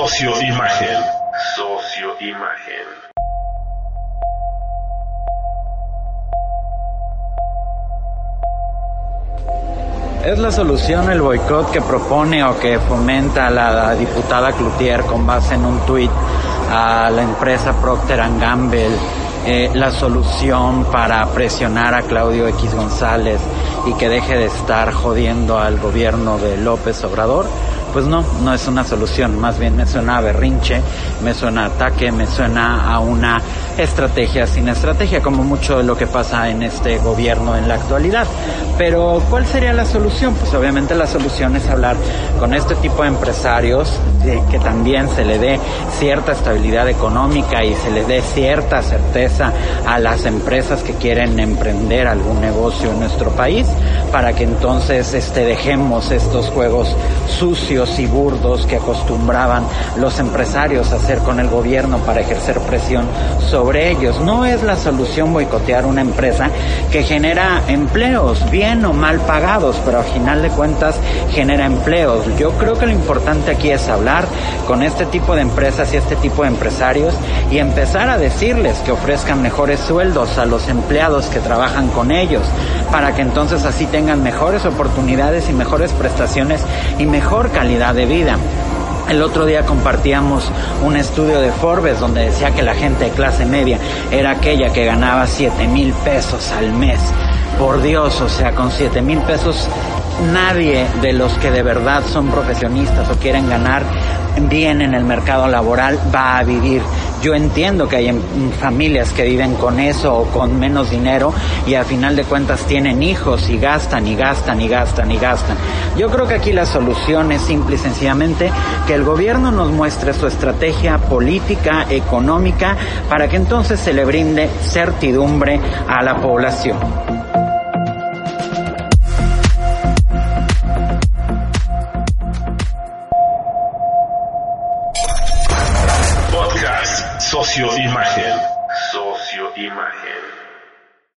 Socioimagen. Socioimagen. ¿Es la solución el boicot que propone o que fomenta la diputada Cloutier con base en un tuit a la empresa Procter Gamble eh, la solución para presionar a Claudio X González y que deje de estar jodiendo al gobierno de López Obrador? Pues no, no es una solución, más bien me suena a berrinche, me suena a ataque, me suena a una estrategia sin estrategia, como mucho de lo que pasa en este gobierno en la actualidad. Pero, ¿cuál sería la solución? Pues obviamente la solución es hablar con este tipo de empresarios, de que también se le dé cierta estabilidad económica y se le dé cierta certeza a las empresas que quieren emprender algún negocio en nuestro país, para que entonces este, dejemos estos juegos sucios y burdos que acostumbraban los empresarios a hacer con el gobierno para ejercer presión sobre ellos. No es la solución boicotear una empresa que genera empleos, bien o mal pagados, pero al final de cuentas genera empleos. Yo creo que lo importante aquí es hablar con este tipo de empresas y este tipo de empresarios y empezar a decirles que ofrezcan mejores sueldos a los empleados que trabajan con ellos, para que entonces así tengan mejores oportunidades y mejores prestaciones y mejor calidad de vida. El otro día compartíamos un estudio de Forbes donde decía que la gente de clase media era aquella que ganaba 7 mil pesos al mes. Por Dios, o sea, con 7 mil pesos nadie de los que de verdad son profesionistas o quieren ganar bien en el mercado laboral va a vivir. Yo entiendo que hay em, familias que viven con eso o con menos dinero y a final de cuentas tienen hijos y gastan y gastan y gastan y gastan. Yo creo que aquí la solución es simple y sencillamente que el gobierno nos muestre su estrategia política, económica, para que entonces se le brinde certidumbre a la población. Podcast Socioimagen. Socioimagen.